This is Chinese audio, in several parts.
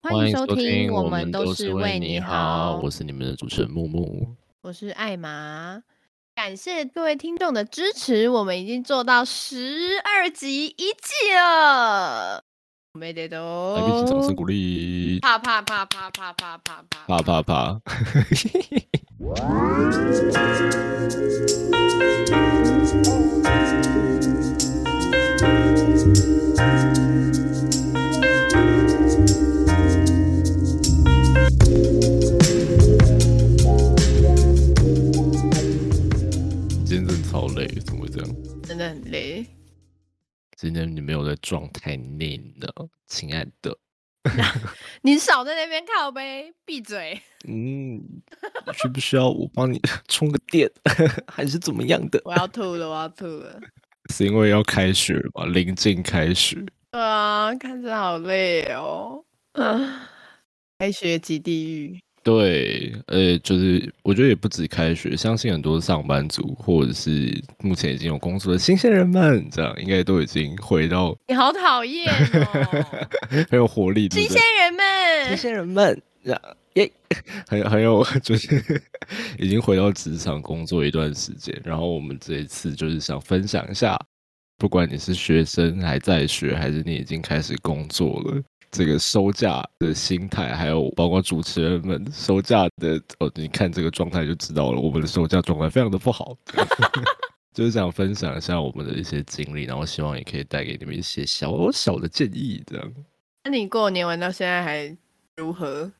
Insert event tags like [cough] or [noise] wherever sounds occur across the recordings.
欢迎收听，我们都是为你好，我是你们的主持人木木，我是艾玛。感谢各位听众的支持，我们已经做到十二集一季了，没得都，来宾请掌声鼓励，啪啪啪啪啪啪啪啪啪啪。今 [laughs] 累。今天你没有在状态内呢，亲爱的。[laughs] [laughs] 你少在那边靠呗，闭嘴。嗯，需不需要我帮你充个电，还是怎么样的？我要吐了，我要吐了。是因为要开学吧？临近开学。对啊，看着好累哦。嗯，开学即地狱。对，呃，就是我觉得也不止开学，相信很多上班族或者是目前已经有工作的新鲜人们，这样应该都已经回到。你好讨厌哦，[laughs] 很有活力。新鲜人们，新鲜人们，耶，[laughs] 很 [laughs] 很有，就是已经回到职场工作一段时间。然后我们这一次就是想分享一下，不管你是学生还在学，还是你已经开始工作了。这个收假的心态，还有包括主持人们收假的哦，你看这个状态就知道了，我们的收假状态非常的不好。[laughs] 就是想分享一下我们的一些经历，然后希望也可以带给你们一些小小的建议，这样。那你过年玩到现在还如何？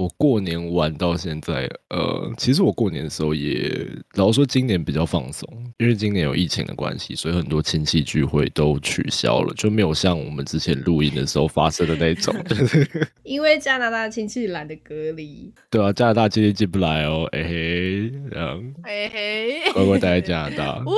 我过年玩到现在，呃，其实我过年的时候也，老实说今年比较放松，因为今年有疫情的关系，所以很多亲戚聚会都取消了，就没有像我们之前录音的时候发生的那种。[laughs] [laughs] 因为加拿大亲戚懒得隔离。对啊，加拿大亲戚进不来哦，哎嘿，这样，哎嘿，乖乖待在加拿大。呜呼。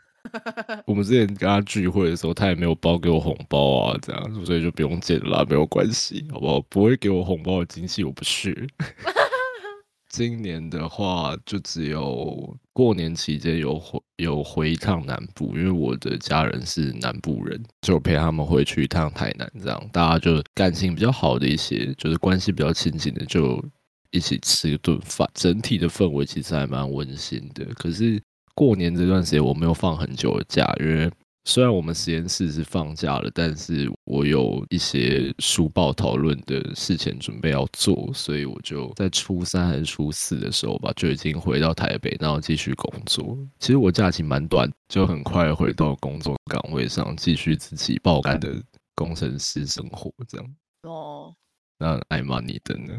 [laughs] [laughs] 我们之前跟他聚会的时候，他也没有包给我红包啊，这样，所以就不用见了，没有关系，好不好？不会给我红包的惊喜，我不是。[laughs] 今年的话，就只有过年期间有回有回一趟南部，因为我的家人是南部人，就陪他们回去一趟台南，这样大家就感情比较好的一些，就是关系比较亲近的，就一起吃一顿饭，整体的氛围其实还蛮温馨的。可是。过年这段时间我没有放很久的假，因为虽然我们实验室是放假了，但是我有一些书报讨论的事前准备要做，所以我就在初三还是初四的时候吧，就已经回到台北，然后继续工作。其实我假期蛮短，就很快回到工作岗位上，继续自己爆肝的工程师生活。这样哦，那艾玛你的呢？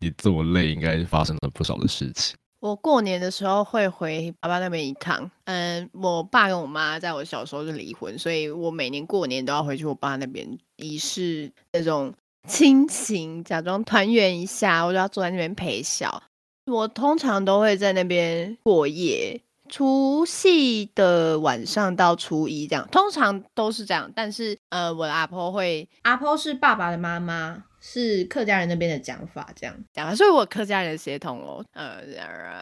你这么累，应该发生了不少的事情。我过年的时候会回爸爸那边一趟。嗯，我爸跟我妈在我小时候就离婚，所以我每年过年都要回去我爸那边，以示那种 [laughs] 亲情，假装团圆一下。我就要坐在那边陪笑。我通常都会在那边过夜，除夕的晚上到初一这样，通常都是这样。但是，呃，我的阿婆会，阿婆是爸爸的妈妈。是客家人那边的讲法，这样讲，所以我客家人血统哦，呃，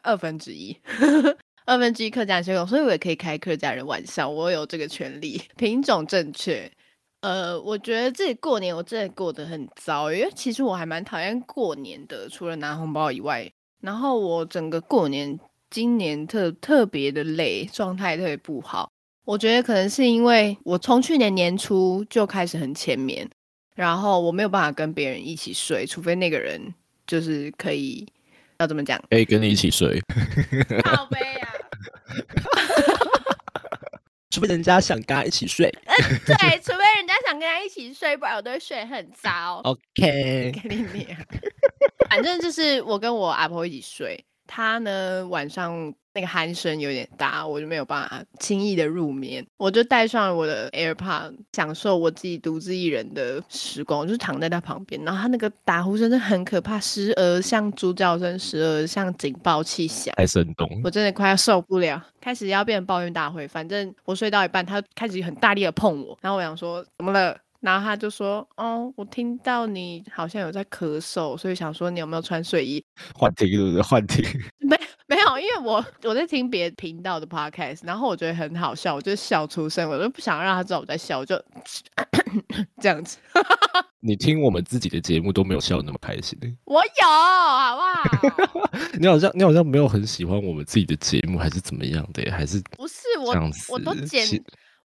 二分之一，[laughs] 二分之一客家人血统，所以我也可以开客家人玩笑，我有这个权利，品种正确。呃，我觉得自己过年我真的过得很糟，因为其实我还蛮讨厌过年的，除了拿红包以外，然后我整个过年今年特特别的累，状态特别不好。我觉得可能是因为我从去年年初就开始很前面。然后我没有办法跟别人一起睡，除非那个人就是可以要怎么讲？可以跟你一起睡。[laughs] 好悲啊！[laughs] 除非人家想跟他一起睡。嗯，对，除非人家想跟他一起睡，不然我都会睡很糟。OK，[laughs] 给你念。反正就是我跟我阿婆一起睡，她呢晚上。那个鼾声有点大，我就没有办法轻易的入眠。我就带上了我的 AirPod，享受我自己独自一人的时光。我就躺在他旁边，然后他那个打呼声真的很可怕，时而像猪叫声，时而像警报器响，太生动。我真的快要受不了，开始要变成抱怨大会。反正我睡到一半，他开始很大力的碰我，然后我想说怎么了？然后他就说：“哦，我听到你好像有在咳嗽，所以想说你有没有穿睡衣？幻听是不是？幻听？没 [laughs] 没有有，因为我我在听别频道的 podcast，然后我觉得很好笑，我就笑出声，我就不想让他知道我在笑，我就 [coughs] 这样子。[laughs] 你听我们自己的节目都没有笑那么开心，我有，好不好？[laughs] 你好像你好像没有很喜欢我们自己的节目，还是怎么样的？还是不是我我都剪。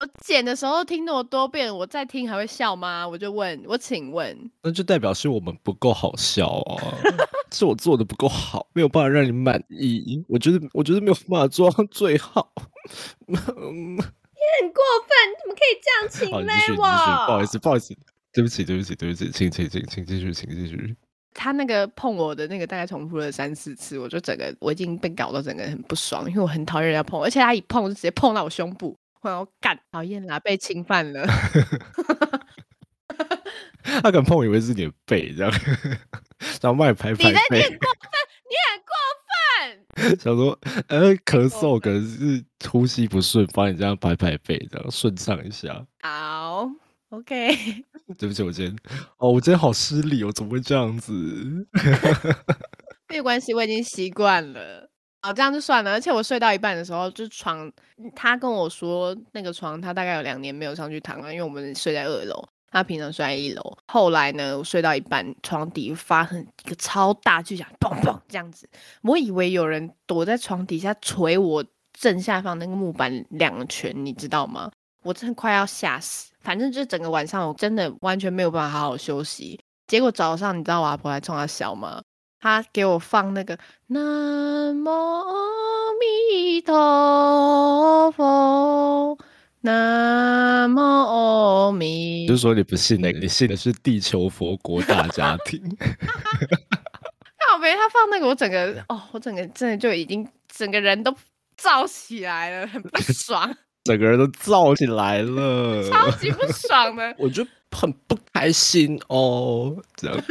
我剪的时候听那么多遍，我再听还会笑吗？我就问，我请问，那就代表是我们不够好笑啊，[laughs] 是我做的不够好，[laughs] 没有办法让你满意。我觉得，我觉得没有办法做到最好。[laughs] 你很过分，你怎么可以这样请我？不好意思，不好意思，对不起，对不起，对不起，请请请请继续，请继续。他那个碰我的那个大概重复了三四次，我就整个我已经被搞到整个人很不爽，因为我很讨厌人家碰我，而且他一碰就直接碰到我胸部。我要干，讨厌啦，被侵犯了。[laughs] [laughs] 他敢碰我，以为是你的背这样，然后帮你拍拍背。你很过分，你很过分。[laughs] 想说，呃，咳嗽可能是呼吸不顺，帮你这样拍拍背，这样顺畅一下。好，OK。[laughs] 对不起，我今天，哦，我今天好失礼，哦怎么会这样子？没有关系，我已经习惯了。哦，这样就算了。而且我睡到一半的时候，就床，他跟我说那个床他大概有两年没有上去躺了，因为我们睡在二楼，他平常睡在一楼。后来呢，我睡到一半，床底发很一个超大巨响，砰砰这样子，我以为有人躲在床底下捶我正下方那个木板两拳，你知道吗？我真的快要吓死。反正就整个晚上，我真的完全没有办法好好休息。结果早上，你知道我阿婆来冲他笑吗？他给我放那个南无阿弥陀佛，南无阿弥。就是说你不信那个，你信的是地球佛国大家庭。看我没他放那个，我整个哦，我整个真的就已经整个人都燥起来了，很不爽。[laughs] 整个人都燥起来了，超级不爽的。[laughs] 我就很不开心哦，这样。[laughs]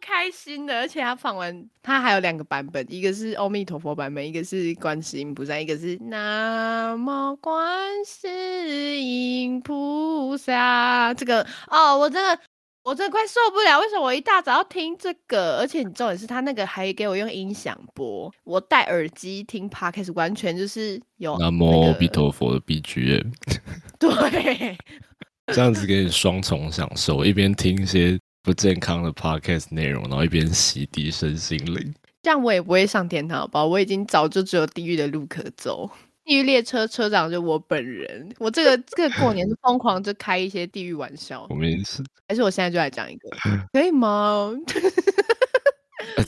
开心的，而且他放完，他还有两个版本，一个是阿弥陀佛版本，一个是观世音菩萨，一个是南无观世音菩萨。这个哦，我真的，我真的快受不了，为什么我一大早要听这个？而且你重点是他那个还给我用音响播，我戴耳机听 podcast，完全就是有南无阿弥陀佛的 BGM。[laughs] 对，[laughs] 这样子给你双重享受，一边听一些。不健康的 podcast 内容，然后一边洗涤身心灵，这样我也不会上天堂吧？我已经早就只有地狱的路可走。[laughs] 地狱列车车长就我本人，我这个 [laughs] 这个过年是疯狂就开一些地狱玩笑。我们是，还是我现在就来讲一个，[laughs] 可以吗？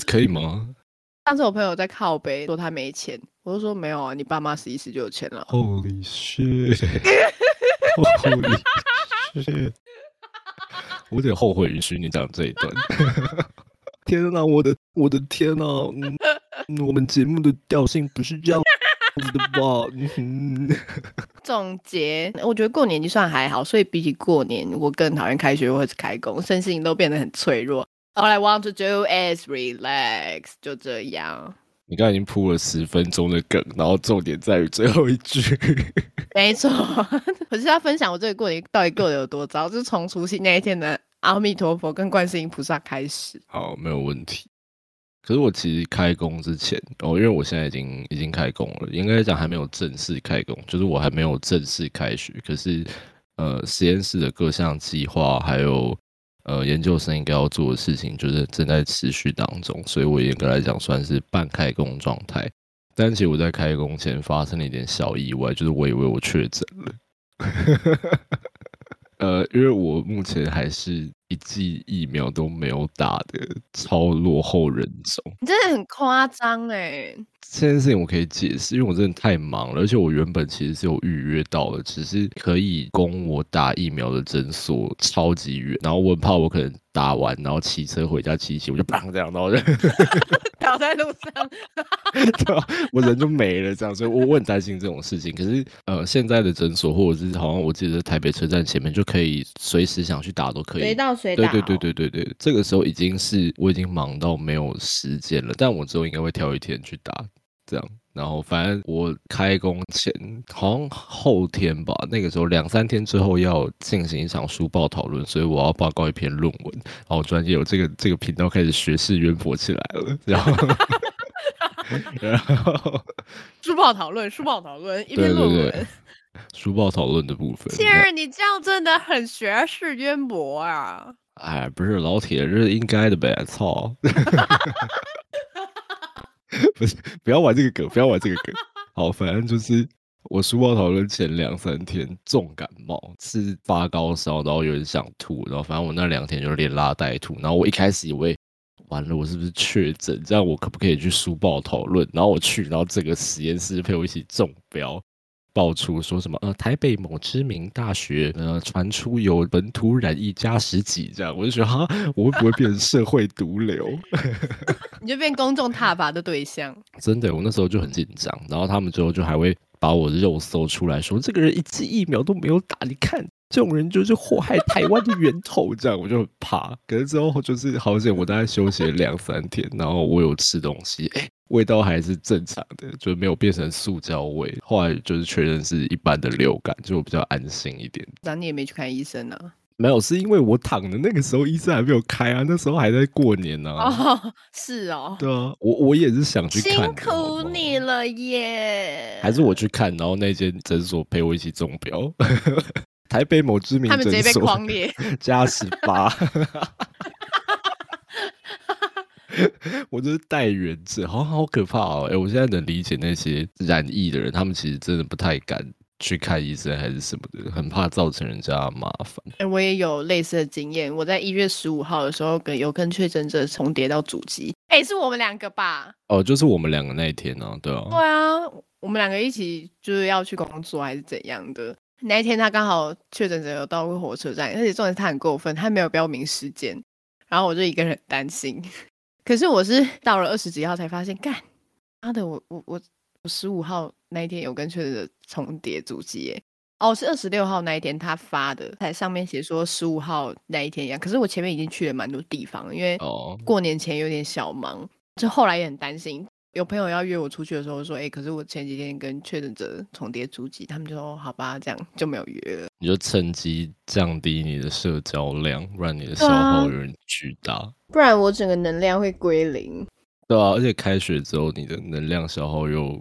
可以吗？上次我朋友在靠背说他没钱，我就说没有啊，你爸妈死一死就有钱了。Holy shit！Holy shit！我有点后悔允许你讲这一段。[laughs] 天哪，我的我的天哪！我们节目的调性不是这样子的吧？[laughs] 总结，我觉得过年就算还好，所以比起过年，我更讨厌开学或者开工，身心都变得很脆弱。All I want to do is relax，就这样。你刚才已经铺了十分钟的梗，然后重点在于最后一句。[laughs] 没错，[laughs] 我是要分享我这个过年到底过得有多糟，就是从除夕那一天的阿弥陀佛跟观世音菩萨开始。好，没有问题。可是我其实开工之前，哦，因为我现在已经已经开工了，应该讲还没有正式开工，就是我还没有正式开学。可是，呃，实验室的各项计划还有。呃，研究生应该要做的事情就是正在持续当中，所以我严格来讲算是半开工状态。但其实我在开工前发生了一点小意外，就是我以为我确诊了。[laughs] 呃，因为我目前还是一剂疫苗都没有打的超落后人种，你真的很夸张哎。这件事情我可以解释，因为我真的太忙了，而且我原本其实是有预约到的，只是可以供我打疫苗的诊所超级远，然后我很怕我可能打完，然后骑车回家骑骑，我就砰这样，然后就 [laughs] 倒在路上，[laughs] 对？我人就没了这样，所以我我很担心这种事情。可是呃，现在的诊所或者是好像我记得台北车站前面就可以随时想去打都可以，随到随打。对对对对对对，这个时候已经是我已经忙到没有时间了，但我之后应该会挑一天去打。这样。然后反正我开工前好像后天吧，那个时候两三天之后要进行一场书报讨论，所以我要报告一篇论文。然后专业有这个这个频道开始学识渊博起来了，[laughs] 然后然后 [laughs] 书报讨论，书报讨论一篇论文，书报讨论的部分。天儿，你这样真的很学识渊博啊！哎，不是老铁，这是应该的呗，操！[laughs] [laughs] 不是，不要玩这个梗，不要玩这个梗。好，反正就是我书报讨论前两三天重感冒，是发高烧，然后有点想吐，然后反正我那两天就连拉带吐。然后我一开始以为完了，我是不是确诊？这样我可不可以去书报讨论？然后我去，然后整个实验室陪我一起中标。爆出说什么？呃，台北某知名大学，呃，传出有本土染疫加十几，这样我就觉得哈，我会不会变成社会毒瘤？[laughs] 你就变公众踏伐的对象。真的，我那时候就很紧张，然后他们最后就还会把我肉搜出来说，这个人一剂疫苗都没有打，你看这种人就是祸害台湾的源头，这样我就很怕。可是之后就是好险，我大概休息了两三天，然后我有吃东西，哎。味道还是正常的，就没有变成塑胶味。后来就是确认是一般的流感，就比较安心一点。那你也没去看医生呢？没有，是因为我躺的那个时候医生还没有开啊，那时候还在过年呢。哦，是哦。对啊，我我也是想去看。辛苦你了耶！还是我去看，然后那间诊所陪我一起中标。台北某知名诊所，他们直接被框裂，[laughs] 加十八。我就是带原者，好好可怕哦！哎，我现在能理解那些染疫的人，他们其实真的不太敢去看医生还是什么的，很怕造成人家麻烦。哎，我也有类似的经验，我在一月十五号的时候跟有跟确诊者重叠到主机，哎，是我们两个吧？哦，就是我们两个那一天呢，对啊，对啊，我们两个一起就是要去工作还是怎样的？那一天他刚好确诊者有到过火车站，而且重点是他很过分，他没有标明时间，然后我就一个人担心。可是我是到了二十几号才发现，干妈的，我我我我十五号那一天有跟确诊者重叠足迹耶，哦是二十六号那一天他发的，才上面写说十五号那一天一样。可是我前面已经去了蛮多地方，因为过年前有点小忙，就后来也很担心。有朋友要约我出去的时候说，哎，可是我前几天跟确诊者重叠足迹，他们就说好吧，这样就没有约了。你就趁机降低你的社交量，不然你的消耗有点巨大。不然我整个能量会归零。对啊，而且开学之后，你的能量消耗又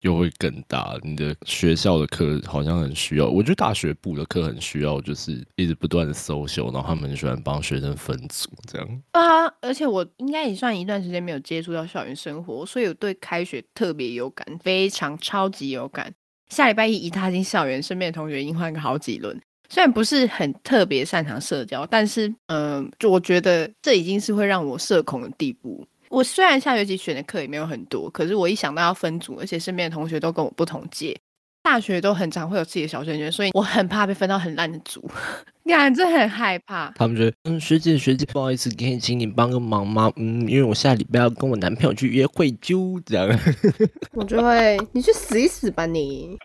又会更大。你的学校的课好像很需要，我觉得大学部的课很需要，就是一直不断的搜修，然后他们很喜欢帮学生分组这样。啊，而且我应该也算一段时间没有接触到校园生活，所以我对开学特别有感，非常超级有感。下礼拜一一踏进校园，身边的同学已经换个好几轮。虽然不是很特别擅长社交，但是，嗯，就我觉得这已经是会让我社恐的地步。我虽然下学期选的课也没有很多，可是我一想到要分组，而且身边的同学都跟我不同届，大学都很常会有自己的小圈圈，所以我很怕被分到很烂的组，[laughs] 感觉很害怕。他们觉得，嗯，学姐学姐，不好意思，可以请你帮个忙吗？嗯，因为我下礼拜要跟我男朋友去约会，就这样。[laughs] 我就会，你去死一死吧你。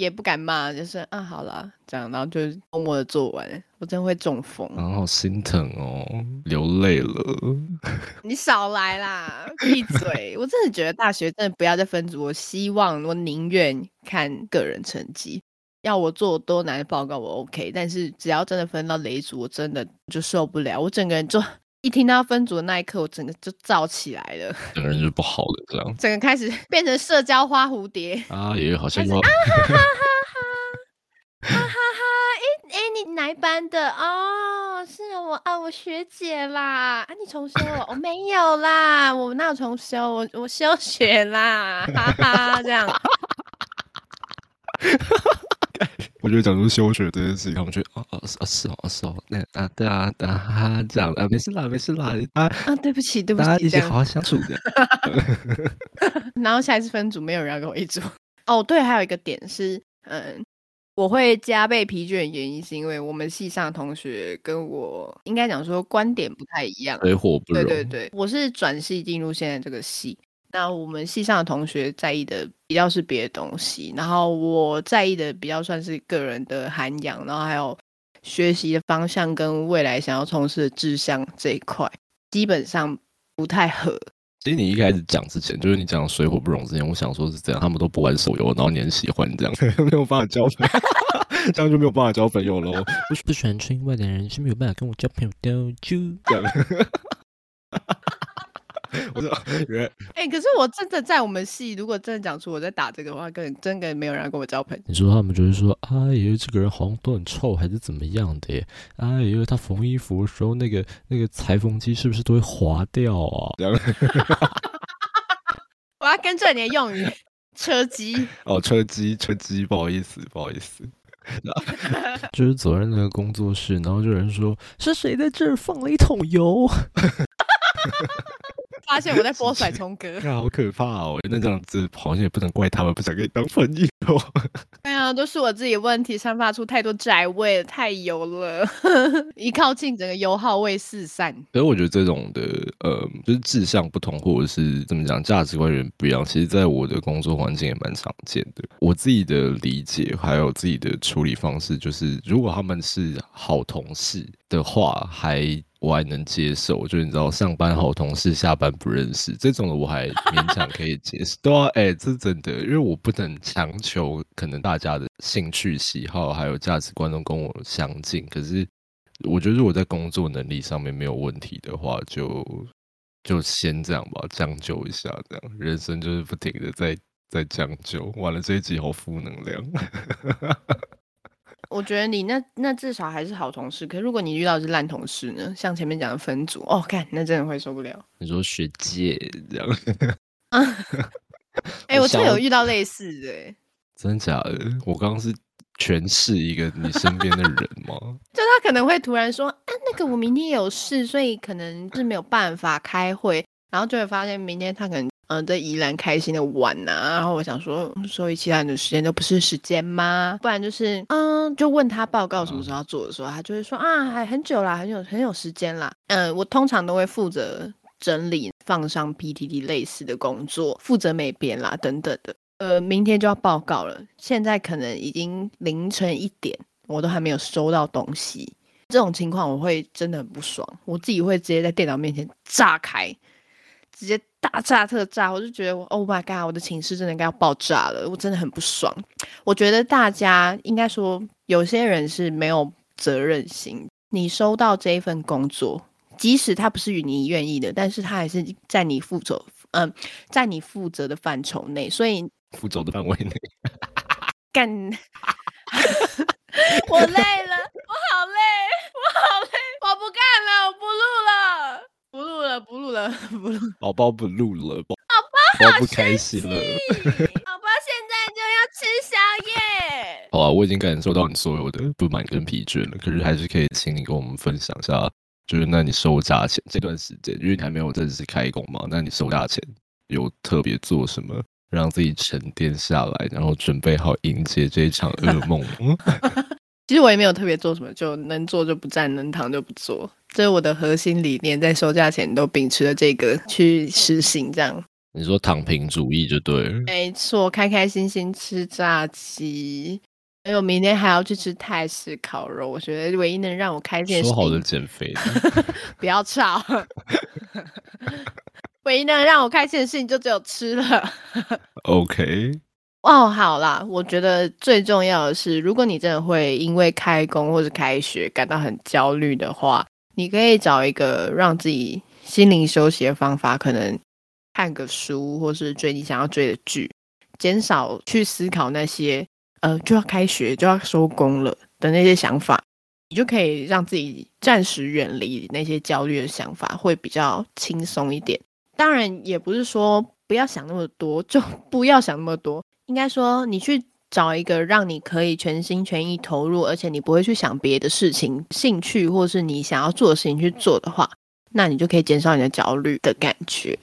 也不敢骂，就是啊，好了，这样，然后就默默的做完。我真会中风，然后心疼哦，流泪了。[laughs] 你少来啦，闭嘴！我真的觉得大学真的不要再分组。我希望，我宁愿看个人成绩，要我做多难的报告我 OK，但是只要真的分到雷组，我真的就受不了。我整个人就。一听到分组的那一刻，我整个就燥起来了，[laughs] 整个人就不好了，这样，整个开始 [laughs] 变成社交花蝴蝶啊，也好像啊哈哈哈哈，哈哈哈，哎哎，你哪一班的？哦，是我啊，我学姐啦，啊，你重修了？我 [laughs] 没有啦，我那有重修？我我休学啦，哈哈，这样。我觉得讲出休学这件事情，他们觉得哦哦是哦是哦是哦，那啊对啊啊这样啊没事啦没事啦啊啊对不起对不起，大家一起好好相处的。[laughs] 然后下一次分组没有人要跟我一组哦对，还有一个点是嗯，我会加倍疲倦的原因是因为我们系上的同学跟我应该讲说观点不太一样，水火不容。对对对，我是转系进入现在这个系。那我们系上的同学在意的比较是别的东西，然后我在意的比较算是个人的涵养，然后还有学习的方向跟未来想要从事的志向这一块，基本上不太合。其实你一开始讲之前，就是你讲水火不容之前，我想说是这样，他们都不玩手游，然后你很喜欢这样，[laughs] 没有办法交朋友，[laughs] 这样就没有办法交朋友喽。不不喜欢吃外的人是没有办法跟我交朋友的，就这样。我说，[laughs] 哎，可是我真的在我们系，如果真的讲出我在打这个的话，跟真的没有人跟我交朋友。你说他们就是说，哎呀，这个人好像都很臭，还是怎么样的？哎呀，他缝衣服的时候，那个那个裁缝机是不是都会划掉啊？[laughs] 我要跟着你的用语，车机。哦，车机，车机，不好意思，不好意思。[laughs] 就是走在那个工作室，然后就有人说，是谁在这儿放了一桶油？发现我在播甩葱歌，[laughs] 好可怕哦！那这样子好像也不能怪他们不想跟你当朋友。[laughs] 对啊，都是我自己问题，散发出太多宅味，太油了，[laughs] 一靠近整个油耗味四散。所以我觉得这种的，呃，就是志向不同，或者是怎么讲，价值观有点不一样。其实，在我的工作环境也蛮常见的。我自己的理解还有自己的处理方式，就是如果他们是好同事的话，还。我还能接受，就你知道，上班好同事，下班不认识这种的，我还勉强可以接受。[laughs] 对啊，哎，这是真的，因为我不能强求，可能大家的兴趣喜好还有价值观都跟我相近。可是，我觉得如果在工作能力上面没有问题的话，就就先这样吧，将就一下。这样，人生就是不停的在在将就。完了，这一集好负能量。我觉得你那那至少还是好同事，可是如果你遇到是烂同事呢？像前面讲的分组，哦，看那真的会受不了。你说学姐这样？[laughs] 哎，我真有遇到类似的，[laughs] 真的假的？我刚刚是诠释一个你身边的人吗？[laughs] 就他可能会突然说，啊，那个我明天有事，所以可能是没有办法开会，然后就会发现明天他可能。嗯，在宜兰开心的玩呐，然后我想说，所以其他人的时间都不是时间吗？不然就是，嗯，就问他报告什么时候要做的时候，他就会说啊，还很久啦，很有很有时间啦。嗯，我通常都会负责整理、放上 PTT 类似的工作，负责美编啦等等的。呃，明天就要报告了，现在可能已经凌晨一点，我都还没有收到东西。这种情况我会真的很不爽，我自己会直接在电脑面前炸开。直接大炸特炸，我就觉得我 Oh my God，我的寝室真的应该要爆炸了，我真的很不爽。我觉得大家应该说，有些人是没有责任心。你收到这一份工作，即使他不是与你愿意的，但是他还是在你负责，嗯，在你负责的范畴内，所以负责的范围内 [laughs] 干。[laughs] 我累了，我好累，我好累，我不干了，我不录了。不录了，不录了，[laughs] 不录。宝宝不录了，宝宝不开心了。宝宝现在就要吃宵夜。[laughs] 好啊，我已经感受到你所有的不满跟疲倦了。可是还是可以请你跟我们分享一下，就是那你收假前这段时间，因为你还没有正式开工嘛，那你收假前有特别做什么，让自己沉淀下来，然后准备好迎接这一场噩梦？[laughs] 其实我也没有特别做什么，就能做就不站，能躺就不做，这是我的核心理念，在收假前都秉持了这个去实行。这样你说躺平主义就对了，没错，开开心心吃炸鸡，还有明天还要去吃泰式烤肉。我觉得唯一能让我开心，说好的减肥，[laughs] 不要吵。[laughs] 唯一能让我开心的事情就只有吃了。OK。哦，好啦，我觉得最重要的是，如果你真的会因为开工或者开学感到很焦虑的话，你可以找一个让自己心灵休息的方法，可能看个书，或是追你想要追的剧，减少去思考那些呃就要开学就要收工了的那些想法，你就可以让自己暂时远离那些焦虑的想法，会比较轻松一点。当然，也不是说不要想那么多，就 [laughs] 不要想那么多。应该说，你去找一个让你可以全心全意投入，而且你不会去想别的事情、兴趣，或是你想要做的事情去做的话，那你就可以减少你的焦虑的感觉。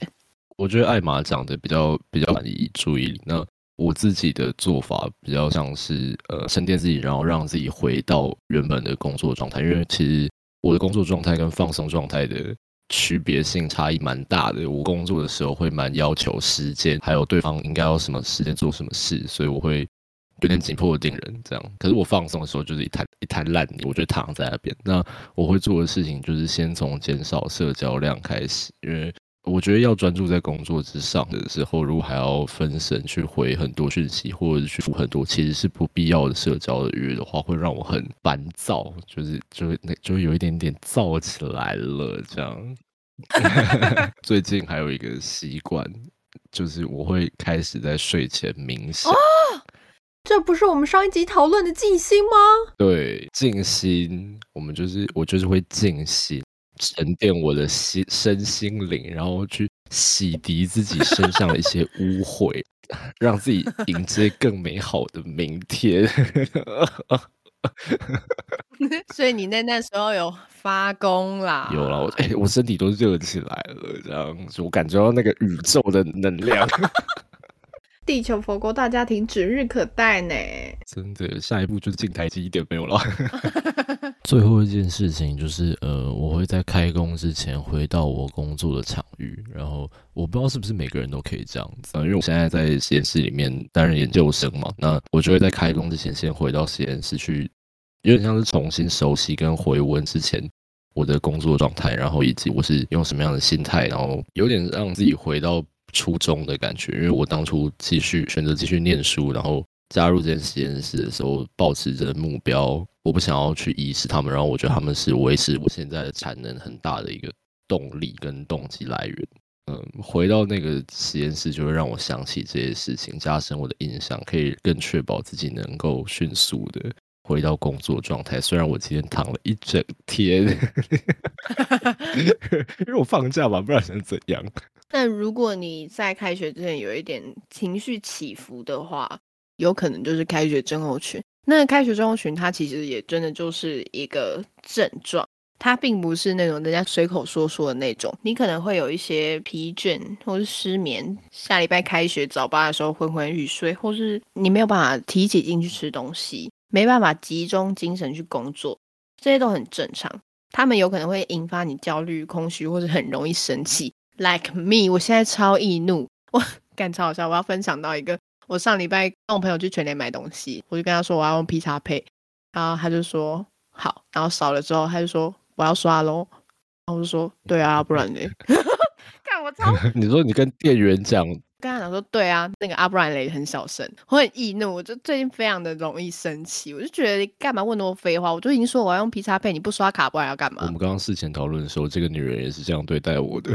我觉得艾玛讲的比较比较满意注意力。那我自己的做法比较像是呃沉淀自己，然后让自己回到原本的工作状态。因为其实我的工作状态跟放松状态的。区别性差异蛮大的。我工作的时候会蛮要求时间，还有对方应该要什么时间做什么事，所以我会有点紧迫的定人这样。可是我放松的时候就是一滩一滩烂泥，我就躺在那边。那我会做的事情就是先从减少社交量开始，因为我觉得要专注在工作之上的时候，如果还要分神去回很多讯息，或者去复很多其实是不必要的社交的约的话，会让我很烦躁，就是就那就有一点点燥起来了。这样，[laughs] 最近还有一个习惯，就是我会开始在睡前冥想。这不是我们上一集讨论的静心吗？对，静心，我们就是我就是会静心。沉淀我的心身心灵，然后去洗涤自己身上的一些污秽，[laughs] 让自己迎接更美好的明天。[laughs] 所以你在那时候有发功啦？有了，我哎，我身体都热起来了，这样子我感觉到那个宇宙的能量。地球佛国大家庭指日可待呢！真的，下一步就是进台积电没有了。[laughs] 最后一件事情就是，呃，我会在开工之前回到我工作的场域，然后我不知道是不是每个人都可以这样子，因为我现在在实验室里面担任研究生嘛，那我就会在开工之前先回到实验室去，有点像是重新熟悉跟回温之前我的工作状态，然后以及我是用什么样的心态，然后有点让自己回到。初中的感觉，因为我当初继续选择继续念书，然后加入这间实验室的时候，保持着目标，我不想要去遗失他们，然后我觉得他们是维持我现在的产能很大的一个动力跟动机来源。嗯，回到那个实验室，就会让我想起这些事情，加深我的印象，可以更确保自己能够迅速的回到工作状态。虽然我今天躺了一整天，[laughs] 因为我放假嘛，不然想怎样？但如果你在开学之前有一点情绪起伏的话，有可能就是开学症候群。那开学症候群它其实也真的就是一个症状，它并不是那种人家随口说说的那种。你可能会有一些疲倦或是失眠，下礼拜开学早八的时候昏昏欲睡，或是你没有办法提起劲去吃东西，没办法集中精神去工作，这些都很正常。他们有可能会引发你焦虑、空虚，或者很容易生气。Like me，我现在超易怒，我 [laughs] 干超好笑。我要分享到一个，我上礼拜跟我朋友去全联买东西，我就跟他说我要用 P 叉配然后他就说好，然后扫了之后他就说我要刷喽，然后我就说对啊，不然呢？[laughs] 看我超，你说你跟店员讲。跟他讲说，对啊，那个阿布兰雷很小声，我很易怒，我就最近非常的容易生气，我就觉得干嘛问那么多废话？我就已经说我要用 P 叉配，你不刷卡，不然要干嘛？我们刚刚事前讨论的时候，这个女人也是这样对待我的。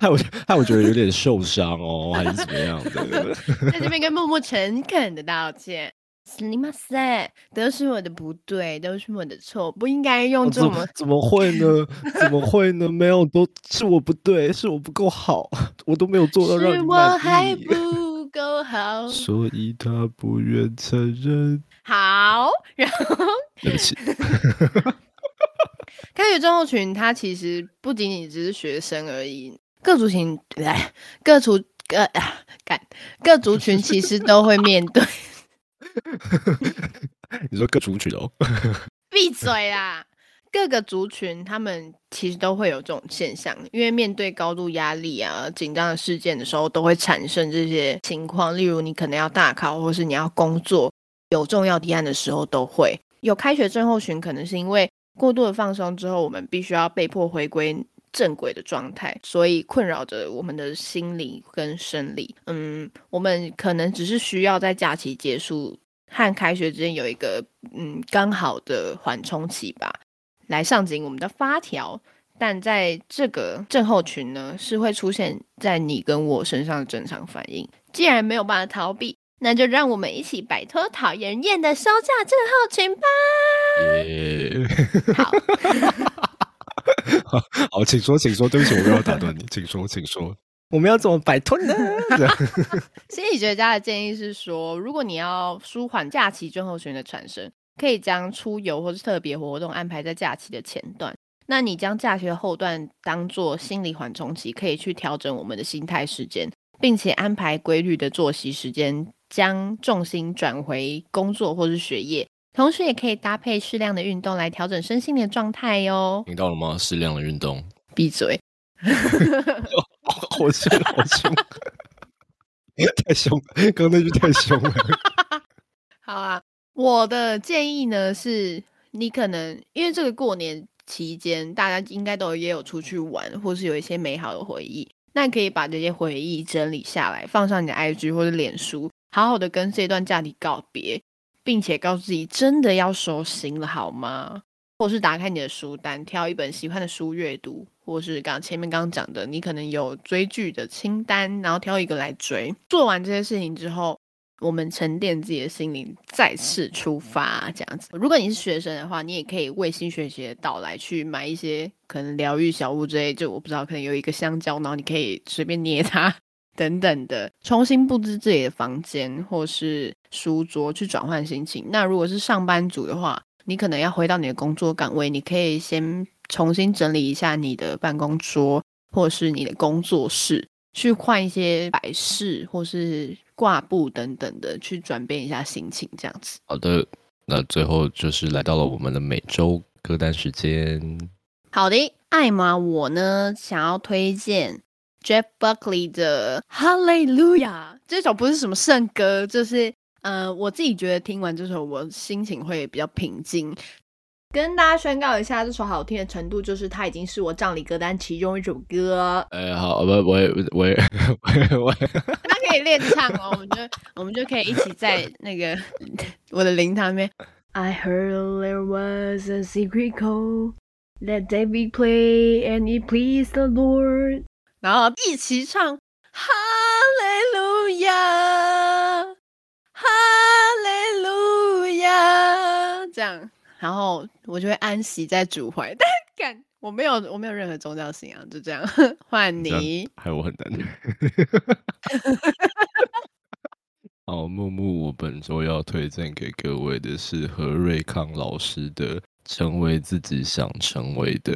害我害我觉得有点受伤哦，还是怎么样的？[laughs] 在这边跟默默诚恳的道歉。斯里马塞，都是我的不对，都是我的错，不应该用这么怎么会呢？怎么会呢？没有，都是我不对，是我不够好，我都没有做到让你满意。我还不够好，所以他不愿承认。好，然后对不起。开学症候群，它其实不仅仅只是学生而已，各族群来，各族各啊，干各族群其实都会面对。[laughs] 你说各族群哦？闭嘴啦！各个族群他们其实都会有这种现象，因为面对高度压力啊、紧张的事件的时候，都会产生这些情况。例如，你可能要大考，或是你要工作，有重要提案的时候，都会有开学症候群。可能是因为过度的放松之后，我们必须要被迫回归。正轨的状态，所以困扰着我们的心理跟生理。嗯，我们可能只是需要在假期结束和开学之间有一个嗯刚好的缓冲期吧，来上紧我们的发条。但在这个症候群呢，是会出现在你跟我身上的正常反应。既然没有办法逃避，那就让我们一起摆脱讨人厌的休假症候群吧。好。[laughs] 好，请说，请说。对不起，我没有打断你，请说，请说。我们要怎么摆脱呢？心理学家的建议是说，如 [laughs] 果你要舒缓假期症候群的产生，可以将出游或是特别活动安排在假期的前段。那你将假期的后段当做心理缓冲期，可以去调整我们的心态时间，并且安排规律的作息时间，将重心转回工作或是学业。同时也可以搭配适量的运动来调整身心的状态哟。听到了吗？适量的运动。[laughs] 闭嘴！[laughs] 好凶，好凶！太凶，刚刚那句太凶了。[laughs] 好啊，我的建议呢是你可能因为这个过年期间，大家应该都也有出去玩，或是有一些美好的回忆。那可以把这些回忆整理下来，放上你的 IG 或者脸书，好好的跟这段假期告别，并且告诉自己真的要收心了，好吗？或是打开你的书单，挑一本喜欢的书阅读，或是刚前面刚讲的，你可能有追剧的清单，然后挑一个来追。做完这些事情之后。我们沉淀自己的心灵，再次出发，这样子。如果你是学生的话，你也可以为新学期的到来去买一些可能疗愈小物之类。就我不知道，可能有一个香蕉，然后你可以随便捏它，等等的，重新布置自己的房间或是书桌，去转换心情。那如果是上班族的话，你可能要回到你的工作岗位，你可以先重新整理一下你的办公桌或是你的工作室，去换一些摆饰或是。挂布等等的，去转变一下心情，这样子。好的，那最后就是来到了我们的每周歌单时间。好的，艾玛，我呢想要推荐 Jeff Buckley 的《哈利路亚》这首，不是什么圣歌，就是呃，我自己觉得听完这首，我心情会比较平静。跟大家宣告一下，这首好听的程度，就是它已经是我葬礼歌单其中一首歌。哎，好，不，我也，我也，我我，[laughs] 那可以练唱哦，我们就，我们就可以一起在那个 [laughs] 我的灵堂里面。I heard there was a secret code that David play and it pleased the Lord，然后一起唱哈利路亚，哈利路亚，这样。然后我就会安息在主怀，但感我没有我没有任何宗教信仰，就这样 [laughs] 换你，还有很难。[laughs] 好，木木，我本周要推荐给各位的是何瑞康老师的《成为自己想成为的》，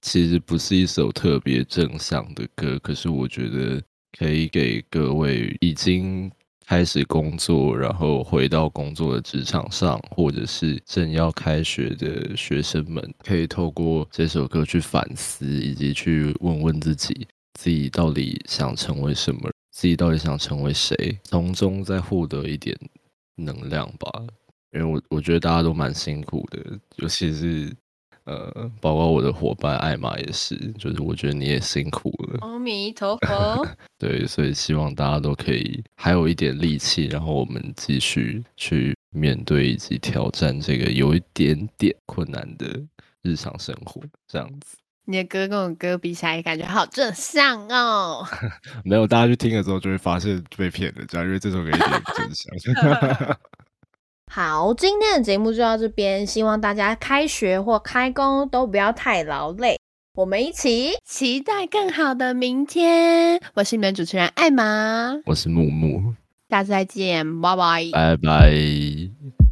其实不是一首特别正向的歌，可是我觉得可以给各位已经。开始工作，然后回到工作的职场上，或者是正要开学的学生们，可以透过这首歌去反思，以及去问问自己，自己到底想成为什么，自己到底想成为谁，从中再获得一点能量吧。因为我我觉得大家都蛮辛苦的，尤其是。呃，包括我的伙伴艾玛也是，就是我觉得你也辛苦了。阿弥陀佛。[laughs] 对，所以希望大家都可以还有一点力气，然后我们继续去面对以及挑战这个有一点点困难的日常生活，这样子。你的歌跟我歌比起来，感觉好正向哦。[laughs] 没有，大家去听了之后就会发现被骗了，这样因为这首歌一点不正向。[laughs] 好，今天的节目就到这边，希望大家开学或开工都不要太劳累，我们一起期待更好的明天。我是你们主持人艾玛，我是木木，下次再见，拜拜，拜拜。